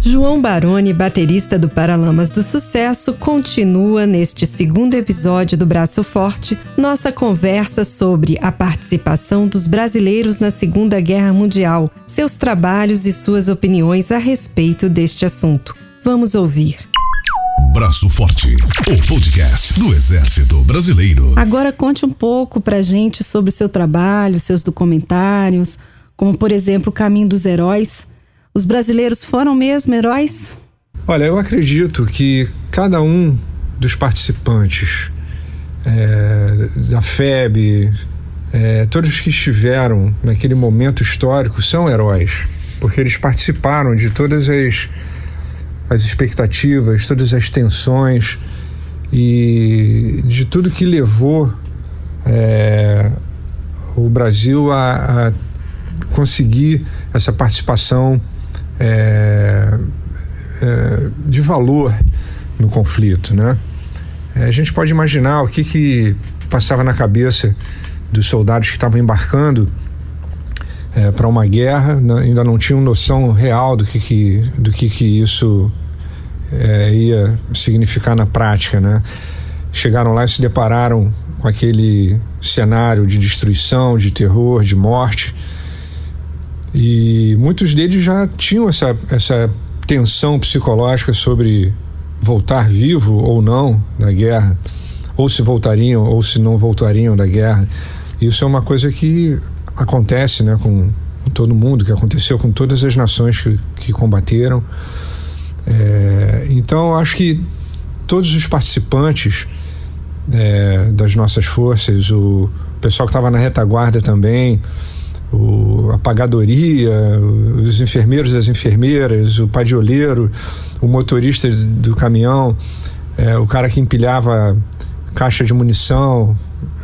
João Baroni, baterista do Paralamas do Sucesso, continua neste segundo episódio do Braço Forte nossa conversa sobre a participação dos brasileiros na Segunda Guerra Mundial, seus trabalhos e suas opiniões a respeito deste assunto. Vamos ouvir. Braço Forte, o podcast do Exército Brasileiro. Agora conte um pouco pra gente sobre o seu trabalho, seus documentários, como por exemplo o Caminho dos Heróis. Os brasileiros foram mesmo heróis? Olha, eu acredito que cada um dos participantes é, da FEB, é, todos que estiveram naquele momento histórico são heróis, porque eles participaram de todas as as expectativas, todas as tensões e de tudo que levou é, o Brasil a, a, conseguir essa participação é, é, de valor no conflito, né? É, a gente pode imaginar o que, que passava na cabeça dos soldados que estavam embarcando é, para uma guerra, ainda não tinham noção real do que, que, do que, que isso é, ia significar na prática. Né? Chegaram lá e se depararam com aquele cenário de destruição, de terror, de morte. E muitos deles já tinham essa, essa tensão psicológica sobre voltar vivo ou não da guerra, ou se voltariam ou se não voltariam da guerra. Isso é uma coisa que acontece né, com, todo mundo, que aconteceu com todas as nações que, que combateram. É, então, acho que todos os participantes é, das nossas forças, o pessoal que estava na retaguarda também, o, a pagadoria, os enfermeiros e as enfermeiras, o padioleiro, o motorista do caminhão, é, o cara que empilhava caixa de munição,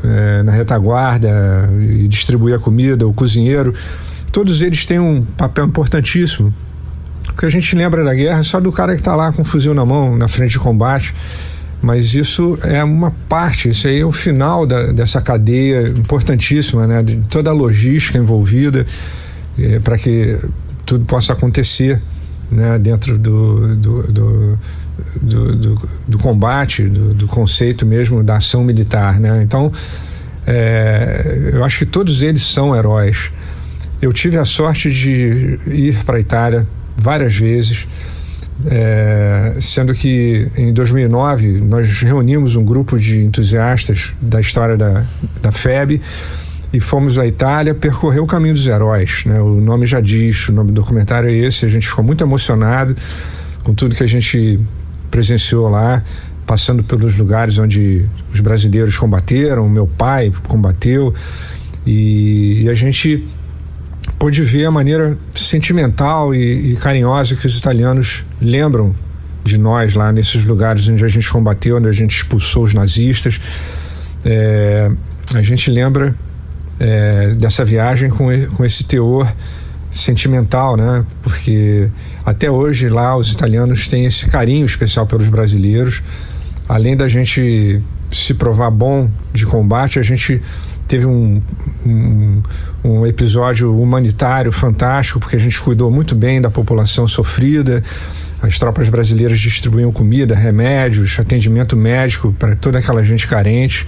é, na retaguarda e distribuir a comida, o cozinheiro, todos eles têm um papel importantíssimo. Porque a gente lembra da guerra só do cara que está lá com um fuzil na mão, na frente de combate. Mas isso é uma parte, isso aí é o final da, dessa cadeia importantíssima, né? De toda a logística envolvida é, para que tudo possa acontecer né? dentro do, do, do do, do, do combate, do, do, conceito mesmo da ação militar. Né? Então, é, eu acho que todos eles são heróis. Eu tive a sorte de ir para a Itália várias vezes, é, sendo que em 2009 nós reunimos um grupo de entusiastas da história da, da FEB e fomos à Itália percorrer o caminho dos heróis. Né? O nome já diz, o nome do documentário é esse. A gente ficou muito emocionado com tudo que a gente presenciou lá, passando pelos lugares onde os brasileiros combateram, meu pai combateu, e, e a gente pôde ver a maneira sentimental e, e, carinhosa que os italianos lembram de nós lá nesses lugares onde a gente combateu, onde a gente expulsou os nazistas. É, a gente lembra é, dessa viagem com, com esse teor sentimental, né? Porque até hoje lá os italianos têm esse carinho especial pelos brasileiros. Além da gente se provar bom de combate, a gente teve um, um, um, episódio humanitário fantástico, porque a gente cuidou muito bem da população sofrida. As tropas brasileiras distribuíam comida, remédios, atendimento médico para toda aquela gente carente.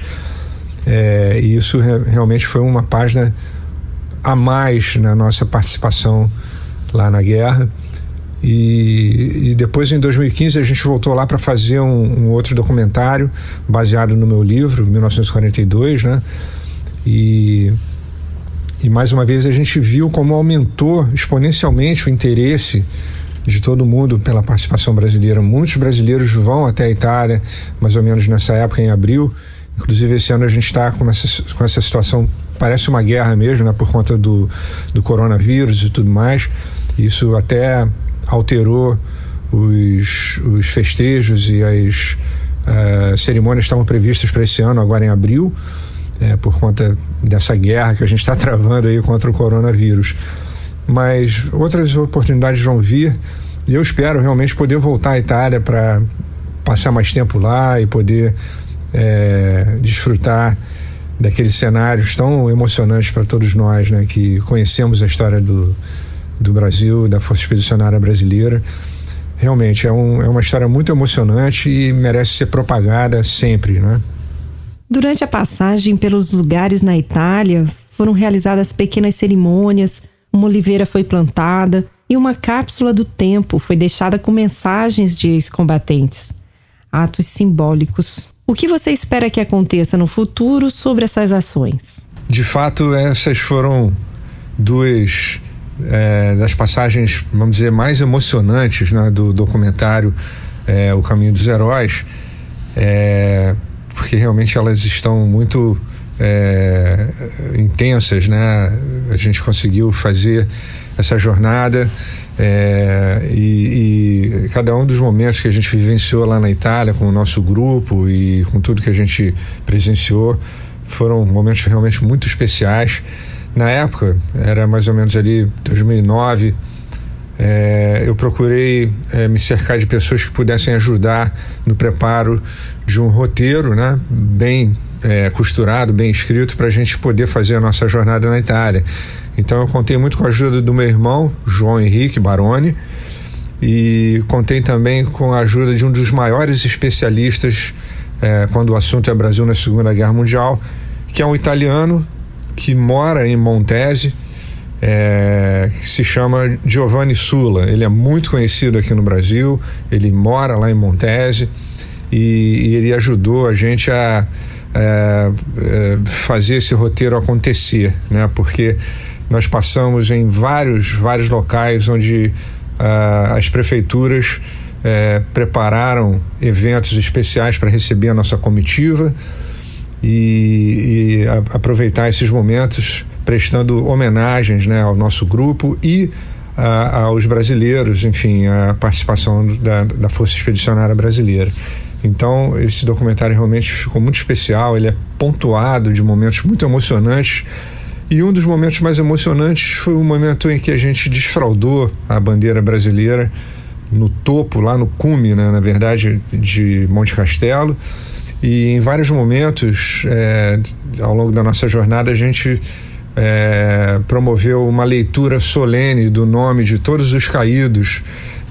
É, e isso re realmente foi uma página a mais na nossa participação lá na guerra. E, e, depois, em 2015, a gente voltou lá para fazer um, um, outro documentário baseado no meu livro, 1942, né? E, e mais uma vez a gente viu como aumentou exponencialmente o interesse de todo mundo pela participação brasileira. Muitos brasileiros vão até a Itália, mais ou menos nessa época, em abril. Inclusive, esse ano a gente está com essa, com essa situação, parece uma guerra mesmo, né? Por conta do, do coronavírus e tudo mais. Isso até alterou os, os festejos e as uh, cerimônias estavam previstas para esse ano, agora em abril, é, por conta dessa guerra que a gente está travando aí contra o coronavírus. Mas outras oportunidades vão vir e eu espero realmente poder voltar à Itália para passar mais tempo lá e poder é, desfrutar daqueles cenários tão emocionantes para todos nós, né, que conhecemos a história do, do Brasil, da Força Expedicionária Brasileira. Realmente é, um, é uma história muito emocionante e merece ser propagada sempre, né? Durante a passagem pelos lugares na Itália, foram realizadas pequenas cerimônias, uma oliveira foi plantada e uma cápsula do tempo foi deixada com mensagens de ex-combatentes. Atos simbólicos. O que você espera que aconteça no futuro sobre essas ações? De fato, essas foram duas é, das passagens, vamos dizer, mais emocionantes né, do documentário é, O Caminho dos Heróis, é, porque realmente elas estão muito é, intensas, né? A gente conseguiu fazer essa jornada é, e, e, cada um dos momentos que a gente vivenciou lá na Itália com o nosso grupo e com tudo que a gente presenciou foram momentos realmente muito especiais. Na época, era mais ou menos ali 2009, é, eu procurei é, me cercar de pessoas que pudessem ajudar no preparo de um roteiro, né, bem é, costurado, bem escrito, para a gente poder fazer a nossa jornada na Itália. Então eu contei muito com a ajuda do meu irmão, João Henrique Baroni, e contei também com a ajuda de um dos maiores especialistas é, quando o assunto é Brasil na Segunda Guerra Mundial, que é um italiano que mora em Montese, é, que se chama Giovanni Sula. Ele é muito conhecido aqui no Brasil, ele mora lá em Montese e, e ele ajudou a gente a é, é, fazer esse roteiro acontecer, né? Porque nós passamos em vários, vários locais onde as prefeituras uh, prepararam eventos especiais para receber a nossa comitiva e, e aproveitar esses momentos prestando homenagens né, ao nosso grupo e aos brasileiros, enfim, a participação da, da Força Expedicionária Brasileira. Então, esse documentário realmente ficou muito especial, ele é pontuado de momentos muito emocionantes. E um dos momentos mais emocionantes foi o momento em que a gente desfraudou a bandeira brasileira no topo, lá no cume, né, na verdade, de Monte Castelo. E em vários momentos, é, ao longo da nossa jornada, a gente é, promoveu uma leitura solene do nome de todos os caídos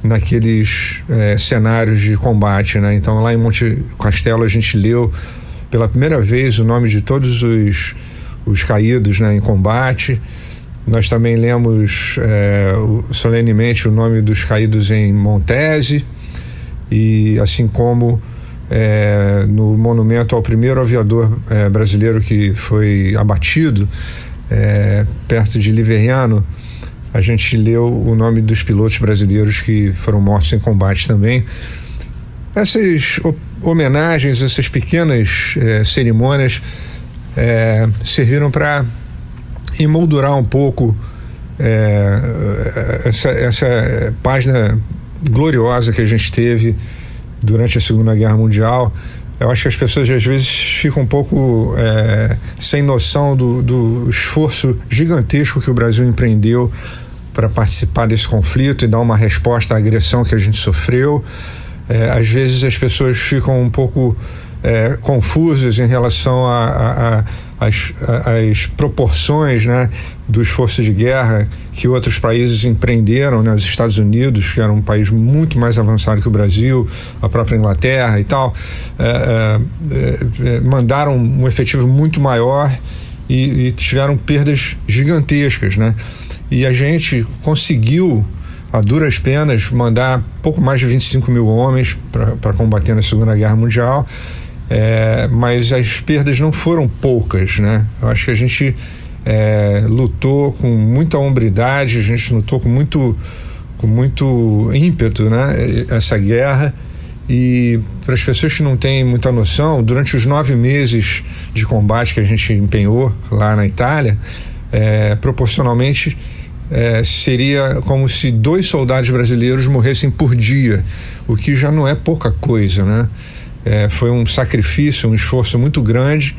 naqueles é, cenários de combate. Né? Então, lá em Monte Castelo, a gente leu pela primeira vez o nome de todos os, os caídos né, em combate. Nós também lemos é, solenemente o nome dos caídos em Montese, e assim como é, no monumento ao primeiro aviador é, brasileiro que foi abatido, é, perto de Liveriano, a gente leu o nome dos pilotos brasileiros que foram mortos em combate também. Essas homenagens, essas pequenas é, cerimônias é, serviram para emoldurar um pouco é, essa, essa página gloriosa que a gente teve durante a Segunda Guerra Mundial. Eu acho que as pessoas às vezes ficam um pouco é, sem noção do, do esforço gigantesco que o Brasil empreendeu para participar desse conflito e dar uma resposta à agressão que a gente sofreu. É, às vezes as pessoas ficam um pouco é, confusas em relação às proporções né, do esforço de guerra que outros países empreenderam, né, os Estados Unidos, que era um país muito mais avançado que o Brasil, a própria Inglaterra e tal, é, é, é mandaram um efetivo muito maior e, e, tiveram perdas gigantescas, né? E a gente conseguiu a duras penas mandar pouco mais de 25 mil homens para combater na Segunda Guerra Mundial é, mas as perdas não foram poucas, né? Eu acho que a gente é, lutou com muita hombridade, a gente lutou com muito, com muito ímpeto, né? Essa guerra. E para as pessoas que não têm muita noção, durante os nove meses de combate que a gente empenhou lá na Itália, é, proporcionalmente é, seria como se dois soldados brasileiros morressem por dia, o que já não é pouca coisa, né? É, foi um sacrifício, um esforço muito grande.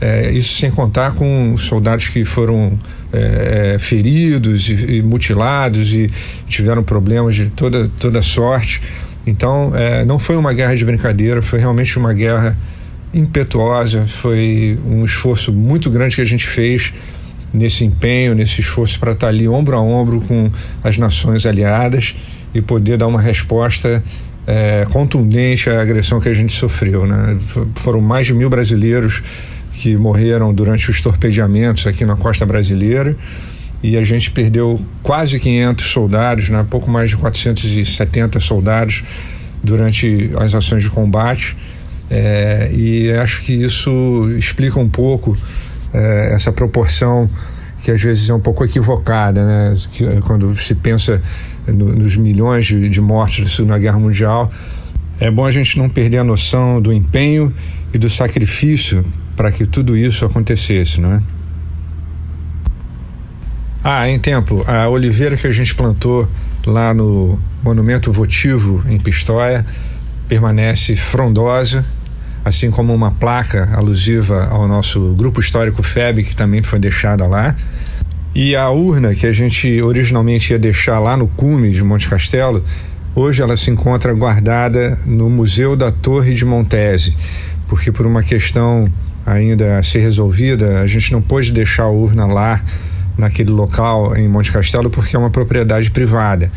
É, isso sem contar com soldados que foram é, é feridos e, e, mutilados e tiveram problemas de toda, toda sorte. Então, é, não foi uma guerra de brincadeira, foi realmente uma guerra impetuosa, foi um esforço muito grande que a gente fez nesse empenho, nesse esforço para estar ali ombro a ombro com as nações aliadas e poder dar uma resposta é, contundente à agressão que a gente sofreu. Né? Foram mais de mil brasileiros que morreram durante os torpedeamentos aqui na costa brasileira e a gente perdeu quase 500 soldados, né? pouco mais de 470 soldados durante as ações de combate. É, e acho que isso explica um pouco é, essa proporção que às vezes é um pouco equivocada, né? Que, quando se pensa no, nos milhões de, de mortes na Guerra Mundial, é bom a gente não perder a noção do empenho e do sacrifício para que tudo isso acontecesse, não é? Ah, em tempo, a oliveira que a gente plantou lá no monumento votivo em Pistoia permanece frondosa, assim como uma placa alusiva ao nosso grupo histórico FEB, que também foi deixada lá. E a urna que a gente originalmente ia deixar lá no cume de Monte Castelo, hoje ela se encontra guardada no Museu da Torre de Montese, porque por uma questão ainda a ser resolvida, a gente não pôde deixar a urna lá naquele local em Monte Castelo porque é uma propriedade privada.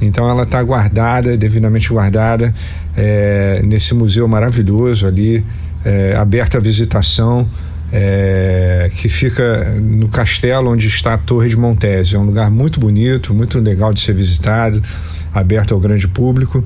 Então ela está guardada, devidamente guardada, é, nesse museu maravilhoso ali, é, aberto à visitação, é, que fica no castelo onde está a Torre de Montese. É um lugar muito bonito, muito legal de ser visitado, aberto ao grande público.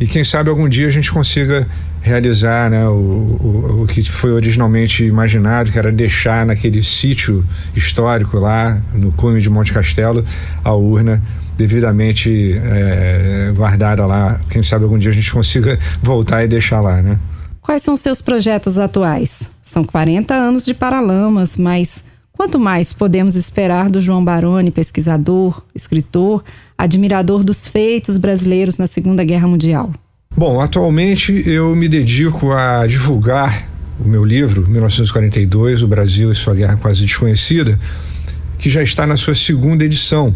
E quem sabe algum dia a gente consiga realizar né, o, o, o, que foi originalmente imaginado, que era deixar naquele sítio histórico lá no cume de Monte Castelo a urna devidamente é, guardada lá. Quem sabe algum dia a gente consiga voltar e deixar lá, né? Quais são seus projetos atuais? São 40 anos de Paralamas, mas quanto mais podemos esperar do João Baroni, pesquisador, escritor, admirador dos feitos brasileiros na Segunda Guerra Mundial? Bom, atualmente eu me dedico a divulgar o meu livro, 1942, O Brasil e Sua Guerra Quase Desconhecida, que já está na sua segunda edição.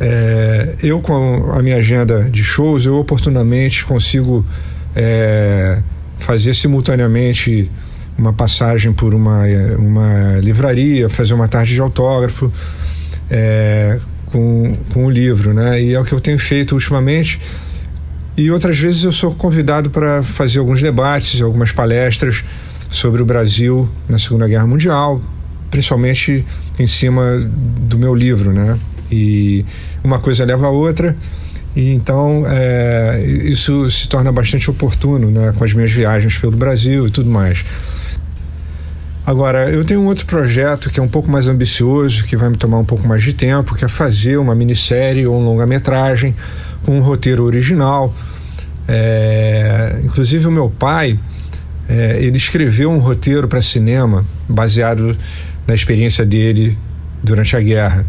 É, eu, com a minha agenda de shows, eu oportunamente consigo é, fazer simultaneamente uma passagem por uma, uma livraria, fazer uma tarde de autógrafo é, com, com o livro, né? E é o que eu tenho feito ultimamente e outras vezes eu sou convidado para fazer alguns debates, algumas palestras sobre o Brasil na Segunda Guerra Mundial, principalmente em cima do meu livro, né? E uma coisa leva a outra. E então é, isso se torna bastante oportuno né, com as minhas viagens pelo Brasil e tudo mais. Agora, eu tenho um outro projeto que é um pouco mais ambicioso, que vai me tomar um pouco mais de tempo, que é fazer uma minissérie ou um longa-metragem com um roteiro original. É, inclusive o meu pai, é, ele escreveu um roteiro para cinema baseado na experiência dele durante a guerra.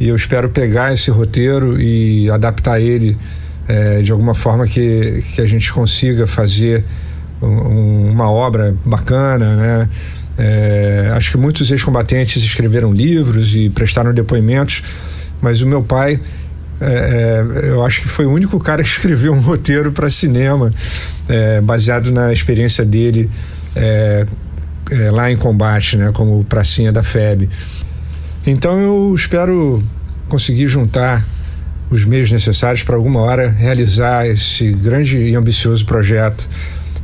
E eu espero pegar esse roteiro e adaptar ele é, de alguma forma que, que a gente consiga fazer um, uma obra bacana, né? É, acho que muitos ex-combatentes escreveram livros e prestaram depoimentos, mas o meu pai é, é, eu acho que foi o único cara que escreveu um roteiro para cinema é, baseado na experiência dele é, é, lá em combate, né, como pracinha da FEB. Então eu espero conseguir juntar os meios necessários para alguma hora realizar esse grande e ambicioso projeto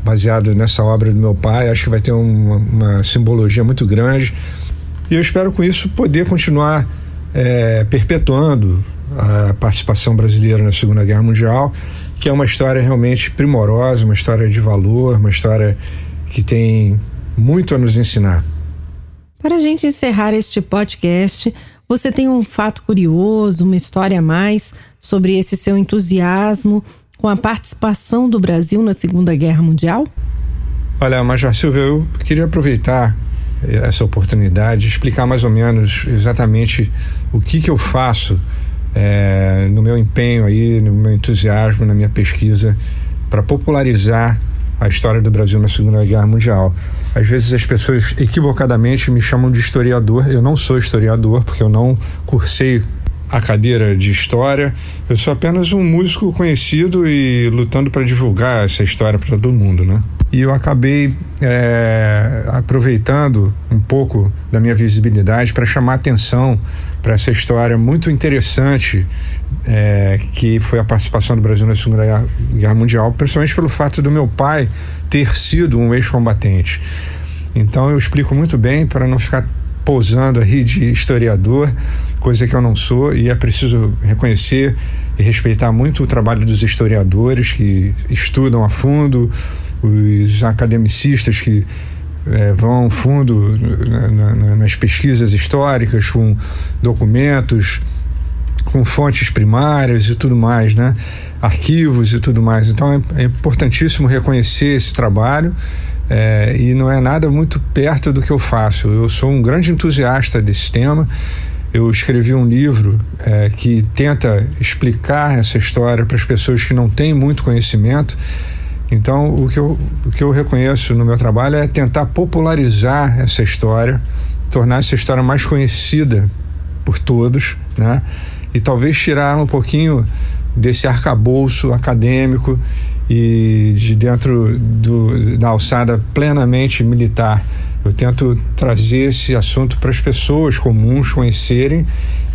baseado nessa obra do meu pai. Acho que vai ter uma, uma simbologia muito grande e eu espero com isso poder continuar é, perpetuando a participação brasileira na Segunda Guerra Mundial, que é uma história realmente primorosa, uma história de valor, uma história que tem muito a nos ensinar. Para a gente encerrar este podcast, você tem um fato curioso, uma história a mais sobre esse seu entusiasmo com a participação do Brasil na Segunda Guerra Mundial? Olha, Major Silva, eu queria aproveitar essa oportunidade de explicar mais ou menos exatamente o que, que eu faço é, no meu empenho aí, no meu entusiasmo, na minha pesquisa para popularizar a história do Brasil na Segunda Guerra Mundial. Às vezes as pessoas equivocadamente me chamam de historiador. Eu não sou historiador porque eu não cursei a cadeira de história. Eu sou apenas um músico conhecido e lutando para divulgar essa história para todo mundo, né? E eu acabei é, aproveitando um pouco da minha visibilidade para chamar atenção para essa história muito interessante é, que foi a participação do Brasil na Segunda Guerra Mundial, principalmente pelo fato do meu pai ter sido um ex-combatente. Então eu explico muito bem para não ficar pousando aí de historiador, coisa que eu não sou, e é preciso reconhecer e respeitar muito o trabalho dos historiadores que estudam a fundo, os academicistas que é, vão fundo na, na, nas pesquisas históricas, com documentos, com fontes primárias e tudo mais, né? arquivos e tudo mais. Então é, é importantíssimo reconhecer esse trabalho é, e não é nada muito perto do que eu faço. Eu sou um grande entusiasta desse tema. Eu escrevi um livro é, que tenta explicar essa história para as pessoas que não têm muito conhecimento. Então, o que, eu, o que eu reconheço no meu trabalho é tentar popularizar essa história, tornar essa história mais conhecida por todos, né? E talvez tirar um pouquinho desse arcabouço acadêmico e de dentro do, da alçada plenamente militar. Eu tento trazer esse assunto para as pessoas comuns conhecerem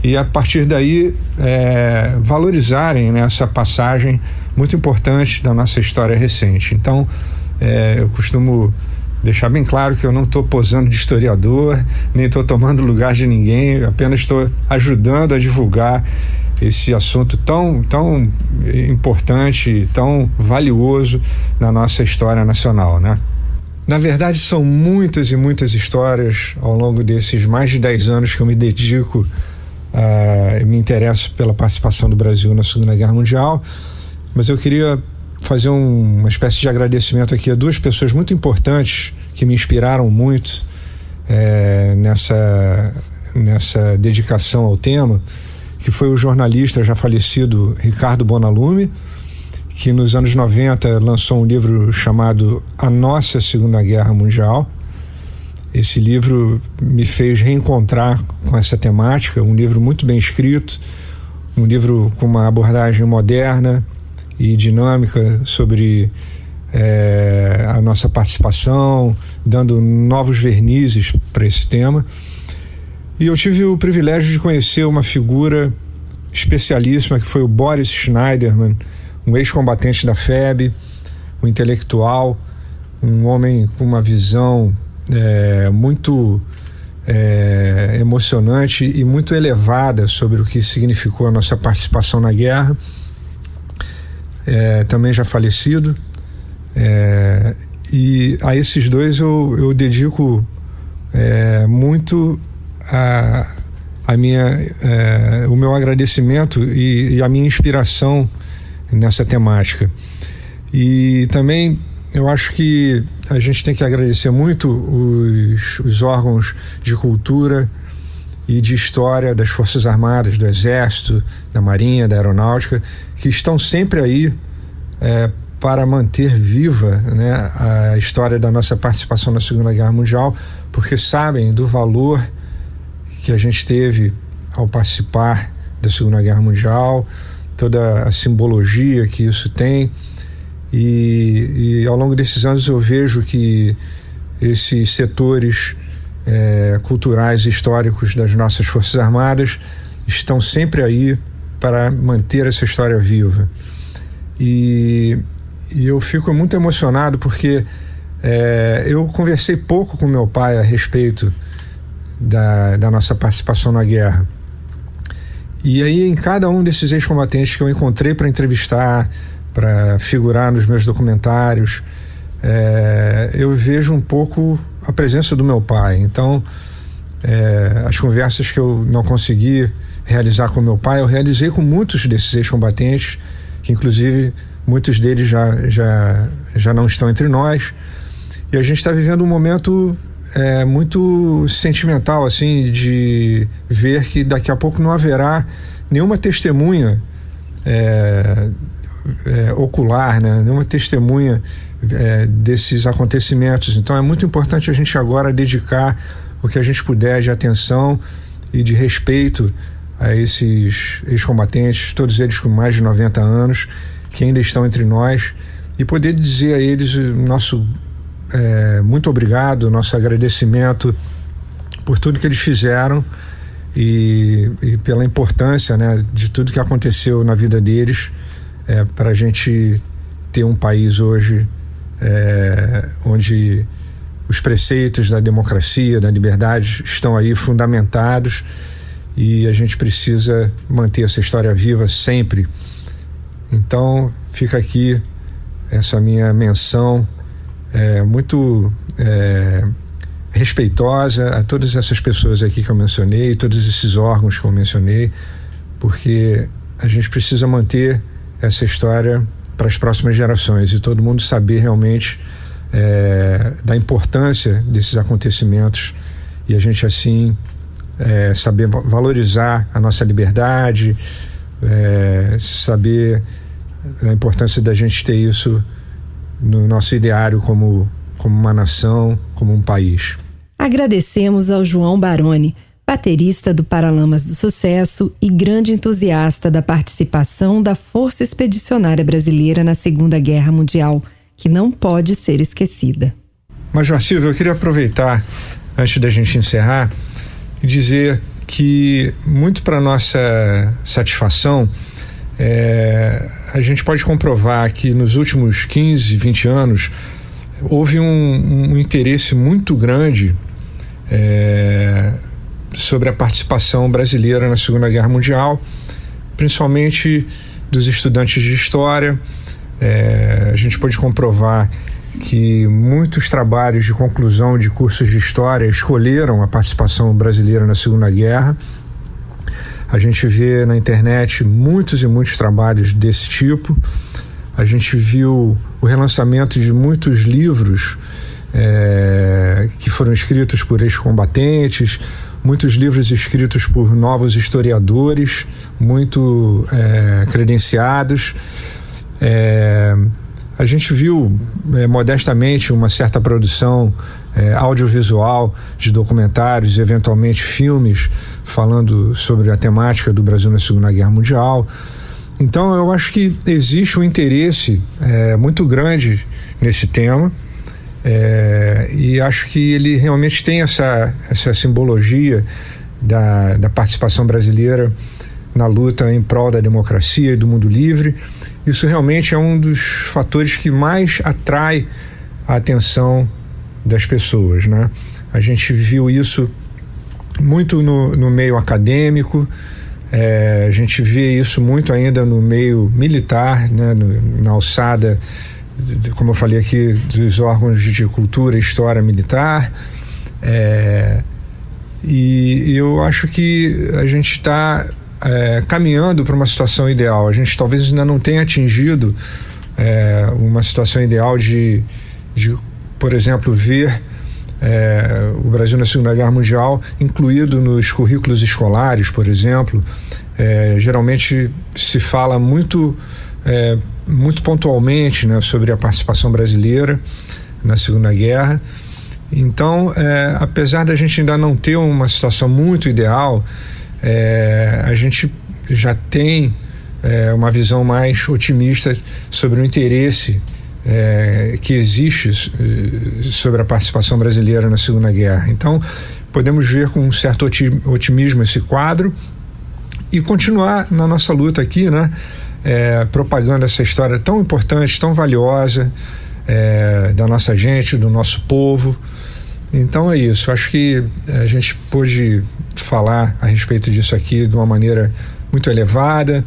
e a partir daí é, valorizarem né, essa passagem muito importante da nossa história recente. Então, é, eu costumo deixar bem claro que eu não estou posando de historiador, nem estou tomando lugar de ninguém, apenas estou ajudando a divulgar esse assunto tão, tão importante, tão valioso na nossa história nacional, né? Na verdade, são muitas e muitas histórias ao longo desses mais de 10 anos que eu me dedico, uh, me interesso pela participação do Brasil na Segunda Guerra Mundial, mas eu queria fazer um, uma espécie de agradecimento aqui a duas pessoas muito importantes que me inspiraram muito é, nessa, nessa dedicação ao tema que foi o jornalista já falecido Ricardo Bonalume, que nos anos 90 lançou um livro chamado A Nossa Segunda Guerra Mundial. Esse livro me fez reencontrar com essa temática, um livro muito bem escrito, um livro com uma abordagem moderna e dinâmica sobre é, a nossa participação, dando novos vernizes para esse tema. E eu tive o privilégio de conhecer uma figura especialíssima que foi o Boris Schneiderman, um ex-combatente da FEB, um intelectual, um homem com uma visão é, muito é, emocionante e muito elevada sobre o que significou a nossa participação na guerra. É, também já falecido. É, e a esses dois eu, eu dedico é, muito a, a minha, é, o meu agradecimento e, e, a minha inspiração nessa temática. E também eu acho que a gente tem que agradecer muito os, os órgãos de cultura e de história das Forças Armadas, do Exército, da Marinha, da Aeronáutica, que estão sempre aí é, para manter viva né, a história da nossa participação na Segunda Guerra Mundial, porque sabem do valor que a gente teve ao participar da Segunda Guerra Mundial, toda a simbologia que isso tem. E, e ao longo desses anos eu vejo que esses setores é, culturais e históricos das nossas Forças Armadas estão sempre aí para manter essa história viva. E, e eu fico muito emocionado porque é, eu conversei pouco com meu pai a respeito da, da nossa participação na guerra. E aí, em cada um desses ex-combatentes que eu encontrei para entrevistar, para figurar nos meus documentários, é, eu vejo um pouco a presença do meu pai. Então, é, as conversas que eu não consegui realizar com meu pai, eu realizei com muitos desses ex-combatentes, que inclusive muitos deles já, já, já não estão entre nós. E a gente está vivendo um momento é, muito sentimental, assim, de ver que daqui a pouco não haverá nenhuma testemunha é, é, ocular, né? nenhuma testemunha é, desses acontecimentos. Então é muito importante a gente agora dedicar o que a gente puder de atenção e de respeito a esses ex-combatentes, todos eles com mais de 90 anos, que ainda estão entre nós, e poder dizer a eles nosso é, muito obrigado, nosso agradecimento por tudo que eles fizeram e, e pela importância né, de tudo que aconteceu na vida deles é, para a gente ter um país hoje é, onde os preceitos da democracia, da liberdade estão aí fundamentados e a gente precisa manter essa história viva sempre. Então fica aqui essa minha menção é, muito é, respeitosa a todas essas pessoas aqui que eu mencionei, todos esses órgãos que eu mencionei, porque a gente precisa manter essa história para as próximas gerações e todo mundo saber realmente é, da importância desses acontecimentos e a gente assim é, saber valorizar a nossa liberdade, é, saber a importância da gente ter isso no nosso ideário como, como uma nação, como um país. Agradecemos ao João Baroni, baterista do Paralamas do Sucesso e grande entusiasta da participação da Força Expedicionária Brasileira na Segunda Guerra Mundial, que não pode ser esquecida. Major Silvio, eu queria aproveitar, antes da gente encerrar, e dizer que, muito para nossa satisfação, é, a gente pode comprovar que nos últimos 15, 20 anos houve um, um interesse muito grande é, sobre a participação brasileira na Segunda Guerra Mundial, principalmente dos estudantes de história. É, a gente pode comprovar que muitos trabalhos de conclusão de cursos de história escolheram a participação brasileira na Segunda Guerra a gente vê na internet muitos e muitos trabalhos desse tipo. A gente viu o relançamento de muitos livros é, que foram escritos por ex-combatentes, muitos livros escritos por novos historiadores, muito é, credenciados. É, a gente viu é, modestamente uma certa produção é, audiovisual de documentários, eventualmente filmes falando sobre a temática do Brasil na Segunda Guerra Mundial. Então eu acho que existe um interesse é, muito grande nesse tema é, e acho que ele realmente tem essa, essa simbologia da, da participação brasileira na luta em prol da democracia e do mundo livre. Isso realmente é um dos fatores que mais atrai a atenção das pessoas, né? A gente viu isso muito no, no meio acadêmico, é, a gente vê isso muito ainda no meio militar, né, no, na alçada, como eu falei aqui, dos órgãos de cultura e história militar. É, e, e, eu acho que a gente está é, caminhando para uma situação ideal. A gente talvez ainda não tenha atingido é, uma situação ideal de, de, por exemplo, ver é, o Brasil na Segunda Guerra Mundial incluído nos currículos escolares, por exemplo. É, geralmente se fala muito, é, muito pontualmente né, sobre a participação brasileira na Segunda Guerra. Então, é, apesar da gente ainda não ter uma situação muito ideal, é, a gente já tem é, uma visão mais otimista sobre o interesse é, que existe eh, sobre a participação brasileira na Segunda Guerra. Então, podemos ver com um certo otimismo esse quadro e continuar na nossa luta aqui, né? É, propagando essa história tão importante, tão valiosa é, da nossa gente, do nosso povo. Então é isso. Acho que a gente pôde falar a respeito disso aqui de uma maneira muito elevada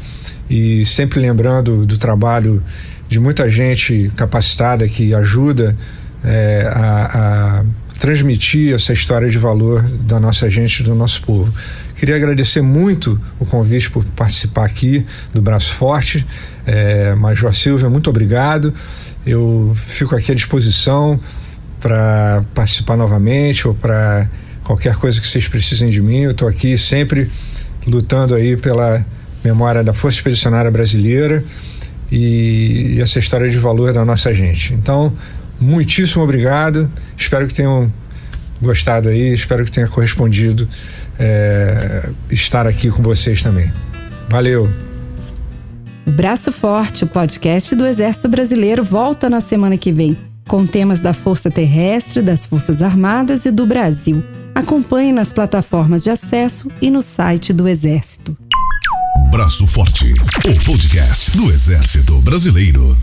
e sempre lembrando do trabalho de muita gente capacitada que ajuda é, a, a, transmitir essa história de valor da nossa gente, do nosso povo. Queria agradecer muito o convite por participar aqui do Braço Forte. É, Major Silvia, muito obrigado. Eu fico aqui à disposição para participar novamente ou para qualquer coisa que vocês precisem de mim. Eu estou aqui sempre lutando aí pela memória da Força Expedicionária Brasileira e, essa história de valor da nossa gente. Então, muitíssimo obrigado. Espero que tenham gostado aí, espero que tenha correspondido é, estar aqui com vocês também. Valeu! Braço Forte, o podcast do Exército Brasileiro, volta na semana que vem, com temas da Força Terrestre, das Forças Armadas e do Brasil. Acompanhe nas plataformas de acesso e no site do Exército. Braço Forte, o podcast do Exército Brasileiro.